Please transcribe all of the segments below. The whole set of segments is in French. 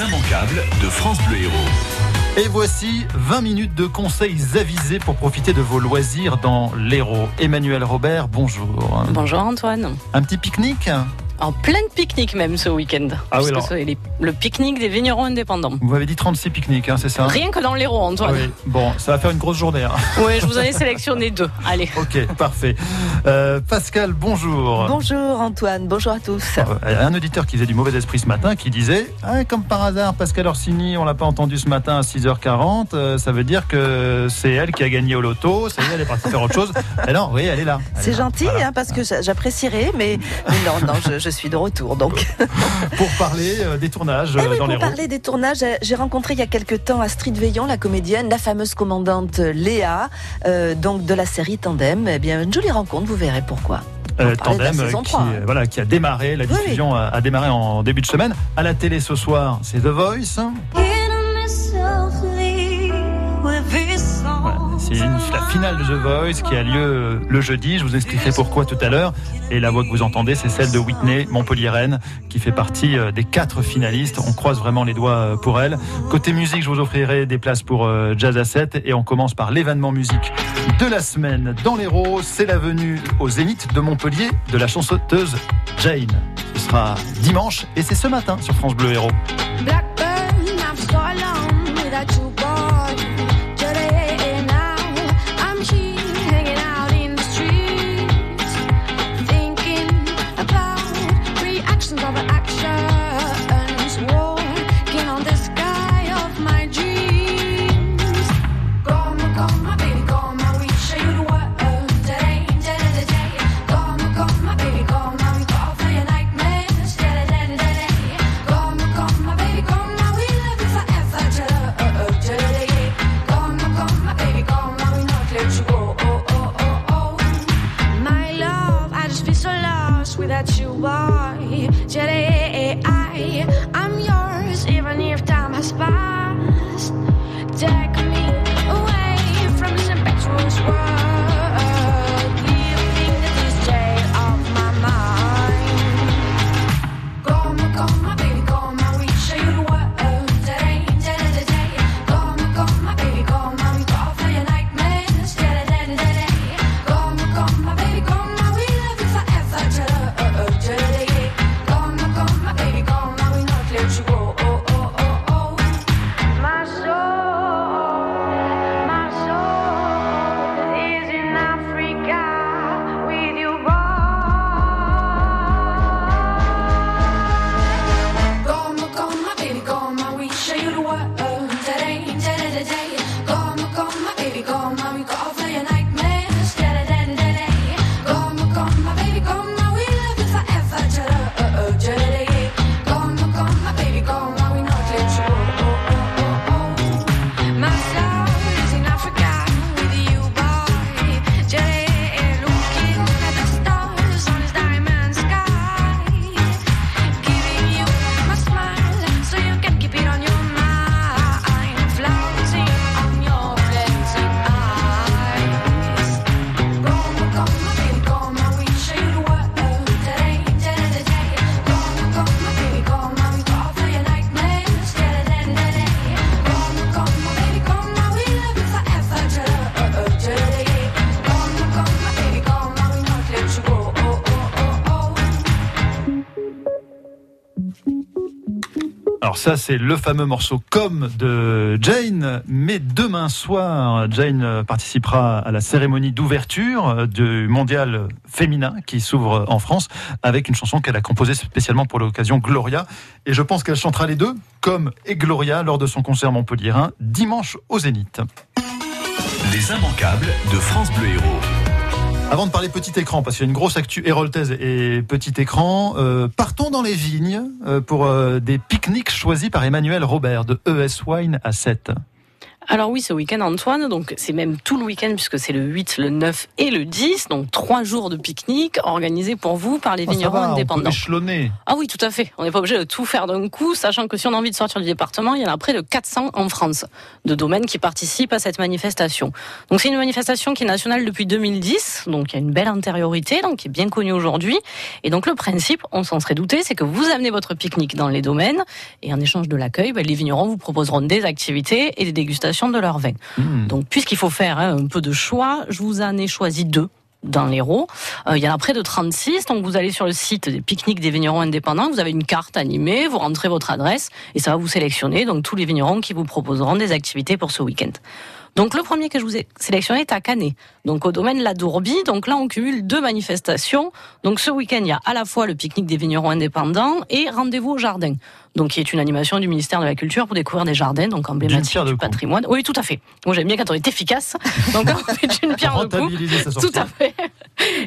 Les immanquables de France Bleu Héros. Et voici 20 minutes de conseils avisés pour profiter de vos loisirs dans l'Hérault. Emmanuel Robert, bonjour. Bonjour Antoine. Un petit pique-nique? En plein pique-nique même ce week-end. Ah oui, c'est le pique-nique des vignerons indépendants. Vous m'avez dit 36 pique-niques, hein, c'est ça Rien que dans l'Hérault, Antoine. Oui. Bon, ça va faire une grosse journée. Hein. Oui, je vous en ai sélectionné deux. Allez. Ok, parfait. Euh, Pascal, bonjour. Bonjour Antoine, bonjour à tous. Euh, un auditeur qui faisait du mauvais esprit ce matin qui disait ah, comme par hasard, Pascal Orsini, on l'a pas entendu ce matin à 6h40, euh, ça veut dire que c'est elle qui a gagné au loto, ça y est, elle est partie faire autre chose. Et non, oui, elle est là. C'est gentil, hein, parce que j'apprécierais, mais, non, non, je, je suis de retour. Donc. pour parler euh, des tournages eh euh, dans les Pour parler des tournages, euh, j'ai rencontré il y a quelques temps Astrid Veillon, la comédienne, la fameuse commandante Léa, donc de la série Tandem. Eh bien, une jolie rencontre, vous verrez pourquoi. Tandem qui, voilà, qui a démarré, la diffusion A, démarré en début de semaine. À la télé ce soir, c'est The Voice. C'est la finale de The Voice qui a lieu euh, le jeudi. Je vous expliquerai pourquoi tout à l'heure. Et la voix que vous entendez, c'est celle de Whitney Montpellier-Rennes, qui fait partie euh, des quatre finalistes. On croise vraiment les doigts euh, pour elle. Côté musique, je vous offrirai des places pour Jazz à 7. Et on commence par l'événement musique de la semaine dans l'Hérault. C'est la venue au Zénith de Montpellier de la chanteuse Jane. Ce sera dimanche et c'est ce matin sur France Bleu Héros. Without you boy, Jedi, I'm yours, even if time has passed. Ça c'est le fameux morceau Comme de Jane. Mais demain soir, Jane participera à la cérémonie d'ouverture du mondial féminin qui s'ouvre en France avec une chanson qu'elle a composée spécialement pour l'occasion Gloria. Et je pense qu'elle chantera les deux, Comme et Gloria, lors de son concert Montpellier dimanche au Zénith. Les immanquables de France Bleu Héros. Avant de parler petit écran, parce qu'il y a une grosse actu héroltaise et petit écran, euh, partons dans les vignes euh, pour euh, des pique-niques choisis par Emmanuel Robert de ES Wine à 7. Alors oui, ce week-end, Antoine, donc c'est même tout le week-end puisque c'est le 8, le 9 et le 10, donc trois jours de pique-nique organisés pour vous par les Oh, vignerons va, on peut indépendants. échelonner. Ah oui, tout à fait. On n'est pas obligé de tout faire d'un coup, sachant que si on a envie de sortir du département, il y en a près de 400 en France de domaines qui participent à cette manifestation. Donc c'est une manifestation qui est nationale depuis 2010, donc il y a une belle antériorité, donc qui est bien connue aujourd'hui. Et donc le principe, on s'en serait douté, c'est que vous amenez votre pique-nique dans les domaines et en échange de l'accueil, ben, les vignerons vous proposeront des activités et des dégustations de leur vin. Mmh. Donc, puisqu'il faut faire hein, un peu de choix, je vous en ai choisi deux dans l'Hérault. Euh, il y en a près de 36. Donc, vous allez sur le site des pique-niques des vignerons indépendants. Vous avez une carte animée. Vous rentrez votre adresse et ça va vous sélectionner. Donc, tous les vignerons qui vous proposeront des activités pour ce week-end. Donc, le premier que je vous ai sélectionné est à Canet. Donc, au domaine La Dourbie. Donc, là, on cumule deux manifestations. Donc, ce week-end, il y a à la fois le pique-nique des vignerons indépendants et rendez-vous au jardin. Donc, qui est une animation du ministère de la Culture pour découvrir des jardins, donc emblématiques du patrimoine. Oui, tout à fait. Moi, j'aime bien quand on est efficace. Donc, on fait une pierre de sortie. Tout à fait.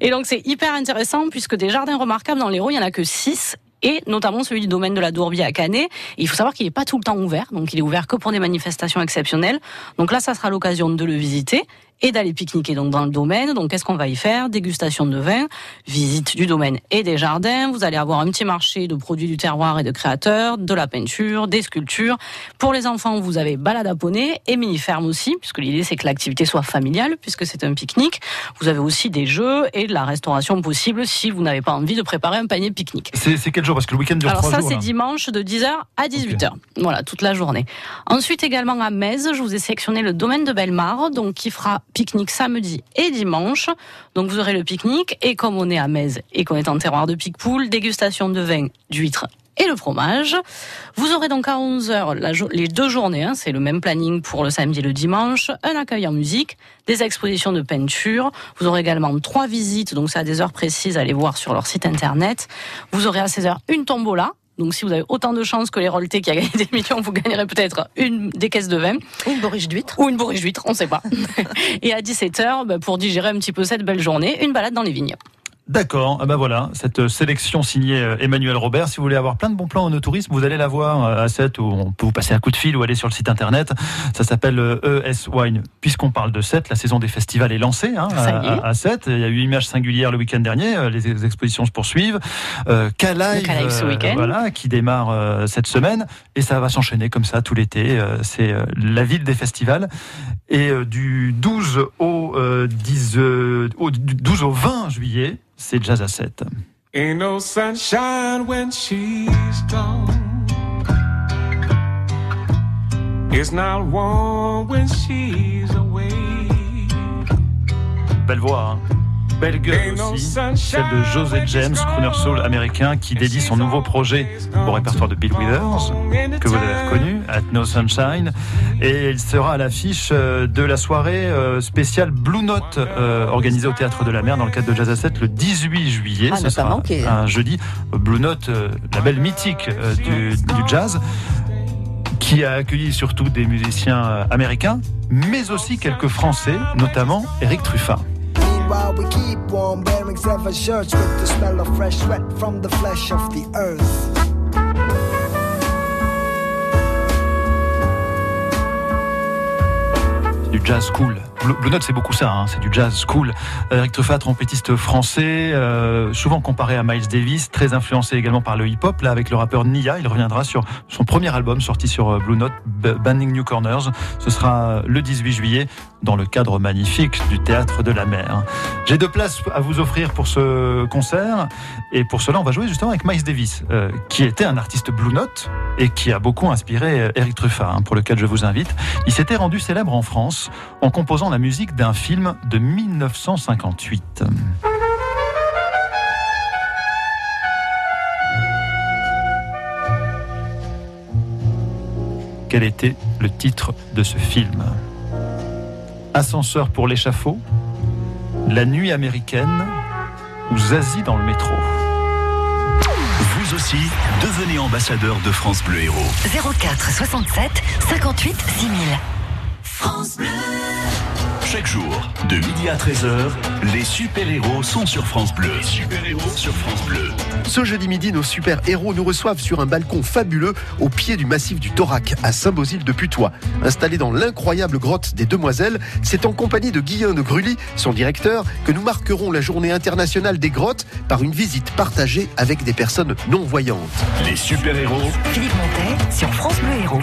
Et donc c'est hyper intéressant puisque des jardins remarquables dans l'Hérault, il y en a que 6 et notamment celui du domaine de la Dourbie à Canet. Et il faut savoir qu'il n'est pas tout le temps ouvert, donc il est ouvert que pour des manifestations exceptionnelles. Donc là, ça sera l'occasion de le visiter et d'aller pique-niquer donc dans le domaine. Donc qu'est-ce qu'on va y faire? Dégustation de vin, visite du domaine et des jardins. Vous allez avoir un petit marché de produits du terroir et de créateurs, de la peinture, des sculptures. Pour les enfants, vous avez balade à poney et mini-ferme aussi, puisque l'idée c'est que l'activité soit familiale, puisque c'est un pique-nique. Vous avez aussi des jeux et de la restauration possible si vous n'avez pas envie de préparer un panier pique-nique. C'est c'est quel jour? Parce que le week-end dure Alors trois ça, jours. c'est dimanche de 10h à 18h. Voilà, toute la journée. Ensuite, également à Metz, je vous ai sélectionné le domaine de Bellemare, donc qui fera pique-nique samedi et dimanche. Donc vous aurez le pique-nique, et comme on est à Metz et qu'on est en terroir de pique-poule, dégustation de vin, d'huîtres et le fromage. Vous aurez donc à 11h la jo- les deux journées, hein, c'est le même planning pour le samedi et le dimanche, un accueil en musique, des expositions de peinture. Vous aurez également trois visites, donc c'est à des heures précises, allez voir sur leur site internet. Vous aurez à 16h une tombola. Donc si vous avez autant de chances que les Rolletés qui a gagné des millions, vous gagnerez peut-être une des caisses de vin Une borriche d'huître. ou une bourriche d'huître, on ne sait pas. Et à 17h, bah, pour digérer un petit peu cette belle journée, une balade dans les vignes. D'accord, ah bah voilà, cette sélection signée euh, Emmanuel Robert. Si vous voulez avoir plein de bons plans en tourisme, vous allez la voir euh, à 7 où on peut vous passer un coup de fil ou aller sur le site internet. Ça s'appelle euh, ES Wine. Puisqu'on parle de 7, la saison des festivals est lancée hein, est. à, à 7. Il y a eu Images singulières le week-end dernier, euh, les ex- expositions se poursuivent. Euh, K-Live ce euh, week-end. voilà, qui démarre euh, cette semaine et ça va s'enchaîner comme ça tout l'été. Euh, C'est euh, la ville des festivals. Et euh, du 12 au, euh, 10, euh, au- du 12 au 20 juillet, c'est Jazz à 7. Ain't no sunshine when she's gone. It's not warm when she's away. Belle voix, hein. Belle gueule aussi, celle de José James, crooner soul américain, qui dédie son nouveau projet au répertoire de Bill Withers, que vous avez reconnu, At No Sunshine. Et il sera à l'affiche euh, de la soirée euh, spéciale Blue Note, euh, organisée au Théâtre de la Mer dans le cadre de Jazz à 7 le 18 juillet. Ah, Ce sera un jeudi. Blue Note, label mythique du, du jazz qui a accueilli surtout des musiciens américains, mais aussi quelques Français, notamment Eric Truffat. Meanwhile, we keep warm, wearing seven shirts with the smell of fresh sweat from the flesh of the earth. du jazz cool. Blue, Note, c'est beaucoup ça, hein, c'est du jazz cool. Eric Truffat, trompettiste français, euh, souvent comparé à Miles Davis, très influencé également par le hip-hop. Là, avec le rappeur Nia, il reviendra sur son premier album sorti sur euh, Blue Note, Banding New Corners. Ce sera le 18 juillet dans le cadre magnifique du Théâtre de la Mer. J'ai deux places à vous offrir pour ce concert et pour cela, on va jouer justement avec Miles Davis, euh, qui était un artiste Blue Note et qui a beaucoup inspiré euh, Eric Truffat, hein, pour lequel je vous invite. Il s'était rendu célèbre en France en composant la musique d'un film de 1958. Quel était le titre de ce film? Ascenseur pour l'échafaud La nuit américaine ou Zazie dans le métro? Vous aussi, devenez ambassadeur de France Bleu Héros. 04 67 58 6000. Chaque jour, de midi à 13h, les super-héros sont sur France Bleu. Les super-héros sur France Bleu. Ce jeudi midi, nos super-héros nous reçoivent sur un balcon fabuleux au pied du massif du Torac, à Saint-Bosile de Putois. Installé dans l'incroyable grotte des Demoiselles, c'est en compagnie de Guillaume de Grully, son directeur, que nous marquerons la journée internationale des grottes par une visite partagée avec des personnes non-voyantes. Les super-héros Philippe Montet sur France Bleu Héros.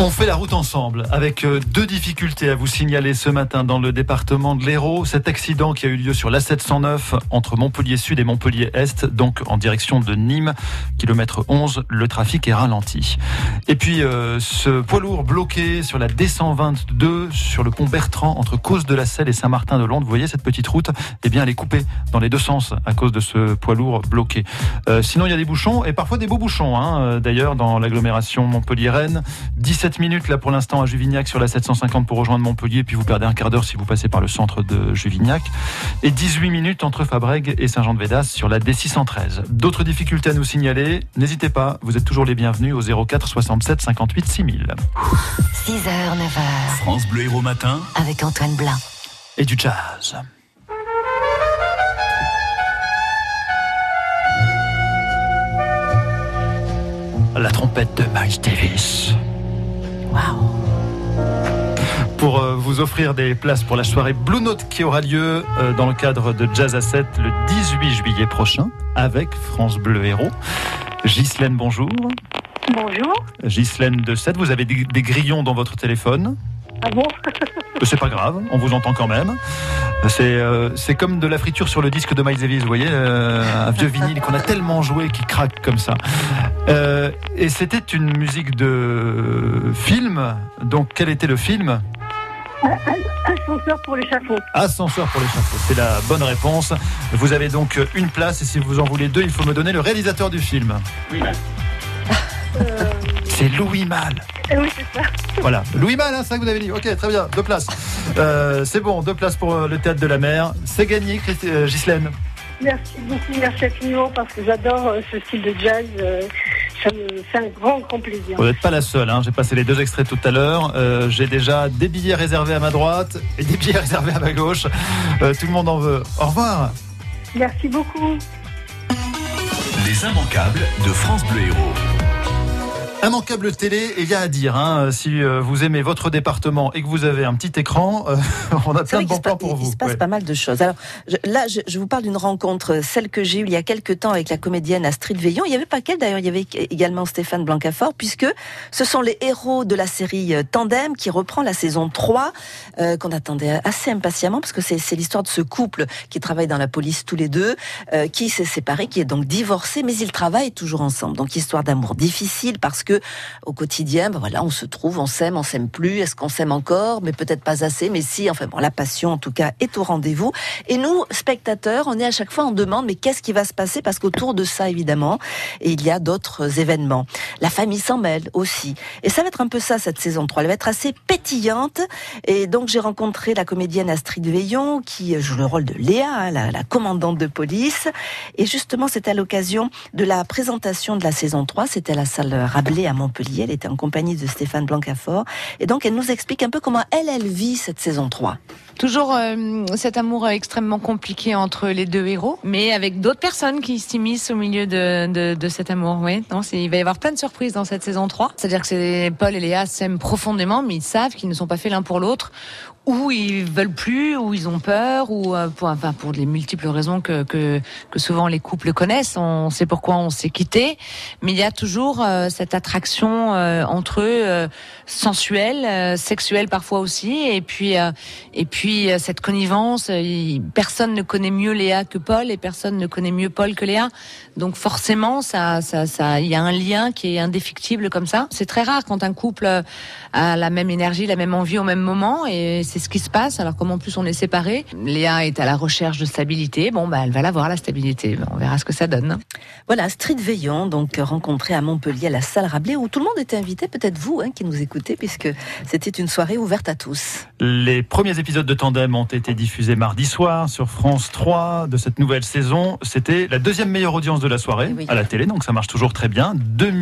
On fait la route ensemble avec euh, deux difficultés à vous signaler ce matin dans le département de l'Hérault. Cet accident qui a eu lieu sur l'A709 entre Montpellier Sud et Montpellier Est, donc en direction de Nîmes, kilomètre 11, le trafic est ralenti. Et puis euh, ce poids lourd bloqué sur la D122 sur le pont Bertrand entre Cause de la Selle et Saint-Martin-de-Londe. Vous voyez cette petite route? Eh bien elle est coupée dans les deux sens à cause de ce poids lourd bloqué. Euh, sinon il y a des bouchons et parfois des beaux bouchons. Hein, euh, D'ailleurs dans l'agglomération Montpellier-Rennes, 17 minutes là pour l'instant à Juvignac sur la 750 pour rejoindre Montpellier, puis vous perdez un quart d'heure si vous passez par le centre de Juvignac, et 18 minutes entre Fabrègue et Saint-Jean-de-Védas sur la D613. D'autres difficultés à nous signaler, n'hésitez pas, vous êtes toujours les bienvenus au 04 67 58 6000. 6h, 9h, France Bleu Héros Matin. avec Antoine Blin. Et du jazz. La trompette de Miles Davis. Pour euh, vous offrir des places pour la soirée Blue Note qui aura lieu euh, dans le cadre de Jazz à 7 le 18 juillet prochain avec France Bleu Héros. Ghislaine, bonjour. Bonjour. Ghislaine de 7, vous avez des, des grillons dans votre téléphone? Ah bon Euh, C'est pas grave, on vous entend quand même. C'est euh, c'est comme de la friture sur le disque de Miles Davis, vous voyez, euh, un vieux vinyle qu'on a tellement joué qui craque comme ça. Euh, et c'était une musique de film. Donc quel était le film Ascenseur pour l'échafaud. Ascenseur pour l'échafaud. C'est la bonne réponse. Vous avez donc une place et si vous en voulez deux, il faut me donner le réalisateur du film. C'est Louis Malle. Eh oui, c'est ça. Voilà, Louis Malle, hein, c'est ça que vous avez dit. Ok, très bien, deux places. Euh, c'est bon, deux places pour euh, le théâtre de la mer. C'est gagné, euh, Ghislaine. Merci beaucoup, merci infiniment parce que j'adore euh, ce style de jazz. Ça me fait un grand, grand plaisir. Vous n'êtes pas la seule, hein. j'ai passé les deux extraits tout à l'heure. Euh, j'ai déjà des billets réservés à ma droite et des billets réservés à ma gauche. Euh, tout le monde en veut. Au revoir. Merci beaucoup. Les immanquables de France Bleu Héros. Immanquable télé, il y a à dire, hein, si euh, vous aimez votre département et que vous avez un petit écran, euh, on a plein de bons plans pour il vous. se passe Ouais. pas mal de choses. Alors je- là, je, je vous parle d'une rencontre, celle que j'ai eue il y a quelques temps avec la comédienne Astrid Veillon. Il y avait pas qu'elle d'ailleurs, il y avait également Stéphane Blancafort, puisque ce sont les héros de la série euh, Tandem qui reprend la saison 3, euh, qu'on attendait assez impatiemment, parce que c'est c'est l'histoire de ce couple qui travaille dans la police tous les deux, euh, qui s'est séparé, qui est donc divorcé, mais ils travaillent toujours ensemble. Donc histoire d'amour difficile, parce que au quotidien, ben voilà, on se trouve, on s'aime, on s'aime plus, est-ce qu'on s'aime encore, mais peut-être pas assez, mais si, enfin bon, la passion en tout cas est au rendez-vous. Et nous, spectateurs, on est à chaque fois en demande, mais qu'est-ce qui va se passer? Parce qu'autour de ça, évidemment, il y a d'autres événements. La famille s'en mêle aussi. Et ça va être un peu ça, cette saison 3. Elle va être assez pétillante. Et donc, j'ai rencontré la comédienne Astrid Veillon, qui joue le rôle de Léa, hein, la, la commandante de police. Et justement, c'était à l'occasion de la présentation de la saison 3. C'était à la salle Rabelais à Montpellier. Elle était en compagnie de Stéphane Blancafort. Et donc, elle nous explique un peu comment elle, elle vit cette saison 3. Toujours euh, cet amour extrêmement compliqué entre les deux héros, mais avec d'autres personnes qui s'immiscent au milieu de, de, cet amour. Oui, non, il va y avoir plein de surprises dans cette saison 3. C'est-à-dire que Paul et Léa s'aiment profondément, mais ils savent qu'ils ne sont pas faits l'un pour l'autre. Ou ils veulent plus, ou ils ont peur, ou euh, pour, enfin, pour les multiples raisons que, que, que souvent les couples connaissent. On sait pourquoi on s'est quitté, mais il y a toujours euh, cette attraction euh, entre eux, euh, sensuelle, euh, sexuelle parfois aussi, et puis euh, et puis euh, cette connivence. personne ne connaît mieux Léa que Paul, et personne ne connaît mieux Paul que Léa. Donc forcément, ça, ça, ça, il y a un lien qui est indéfectible comme ça. C'est très rare quand un couple a la même énergie, la même envie au même moment, et c'est ce qui se passe. Alors comme en plus on est séparés, Léa est à la recherche de stabilité. Bon, bah elle va l'avoir la stabilité. On verra ce que ça donne. Voilà, Astrid Veillon, donc rencontrée à Montpellier à la salle Rabelais, où tout le monde était invité, peut-être vous hein, qui nous écoutez, puisque c'était une soirée ouverte à tous. Les premiers épisodes de Tandem ont été diffusés mardi soir sur France 3 de cette nouvelle saison. C'était la deuxième meilleure audience de la soirée à la télé, donc ça marche toujours très bien. 2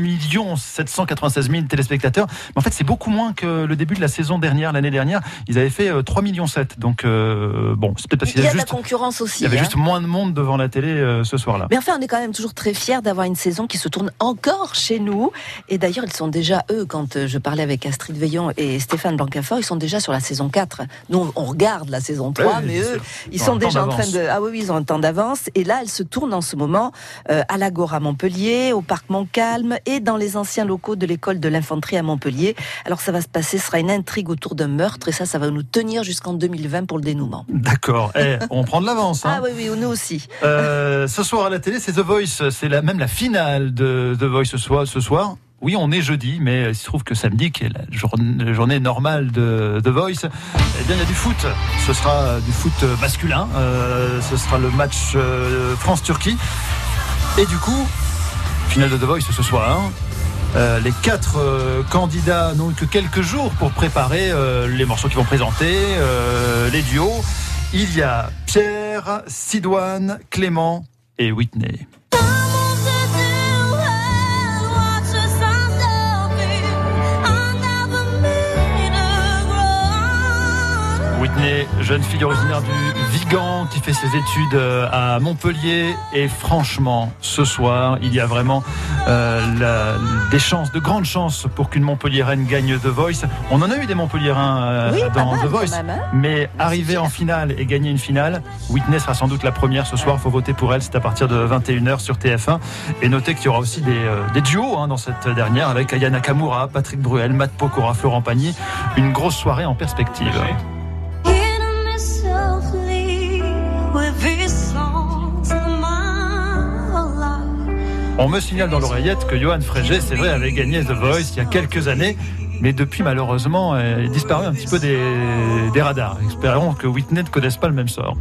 796 000 téléspectateurs. Mais en fait, c'est beaucoup moins que le début de la saison dernière, l'année dernière. Ils avaient fait euh, 3 millions 7. Donc, euh, bon, c'est peut-être parce qu'il Il y, y a a de la concurrence aussi. il y avait hein. juste moins de monde devant la télé euh, ce soir-là. Mais enfin, on est quand même toujours très fiers d'avoir une saison qui se tourne encore chez nous. Et d'ailleurs, ils sont déjà, eux, quand je parlais avec Astrid Veillon et Stéphane Blancafort, ils sont déjà sur la saison 4. Nous, on regarde la saison 3, Oui, mais eux, ils Ils ont sont déjà en train de... Ah oui, oui, ils ont un temps d'avance. Et là, elle se tourne en ce moment euh, à l'Agora Montpellier, au Parc Montcalm et dans les anciens locaux de l'école de l'infanterie à Montpellier. Alors, ça va se passer, ce sera une intrigue autour d'un meurtre et ça, ça va nous tenir jusqu'en 2020 pour le dénouement. D'accord. Eh, on prend de l'avance. hein. Ah oui, oui, nous aussi. Euh, ce soir à la télé, c'est The Voice. C'est la, même la finale de The Voice ce soir. Ce soir. Oui, on est jeudi, mais il se trouve que samedi, qui est la journée, normale de The Voice, eh bien, il y a du foot. Ce sera du foot masculin. Euh, ce sera le match euh, France-Turquie. Et du coup, finale de The Voice ce soir. Euh, les quatre candidats n'ont que quelques jours pour préparer les morceaux qu'ils vont présenter, les duos. Il y a Pierre, Sidoine, Clément et Whitney. Whitney, jeune fille originaire du Vigan qui fait ses études euh, à Montpellier. Et franchement, ce soir, il y a vraiment euh, la- des chances, de grandes chances pour qu'une Montpelliéraine gagne The Voice. On en a eu des Montpelliérains euh, Oui, dans mal The Voice. même, hein. mais arriver en finale et gagner une finale, Whitney sera sans doute la première ce soir. Il faut voter pour elle. C'est à partir de 21h sur TF1. Et notez qu'il y aura aussi des, euh, des duos hein, dans cette dernière avec Aya Nakamura, Patrick Bruel, Matt Pokora, Florent Pagny. Une grosse soirée en perspective. On me signale dans l'oreillette que Johan Frégé, c'est vrai, avait gagné The Voice il y a quelques années. Mais depuis, malheureusement, elle est disparu un petit peu des, des radars. Espérons que Whitney ne connaisse pas le même sort.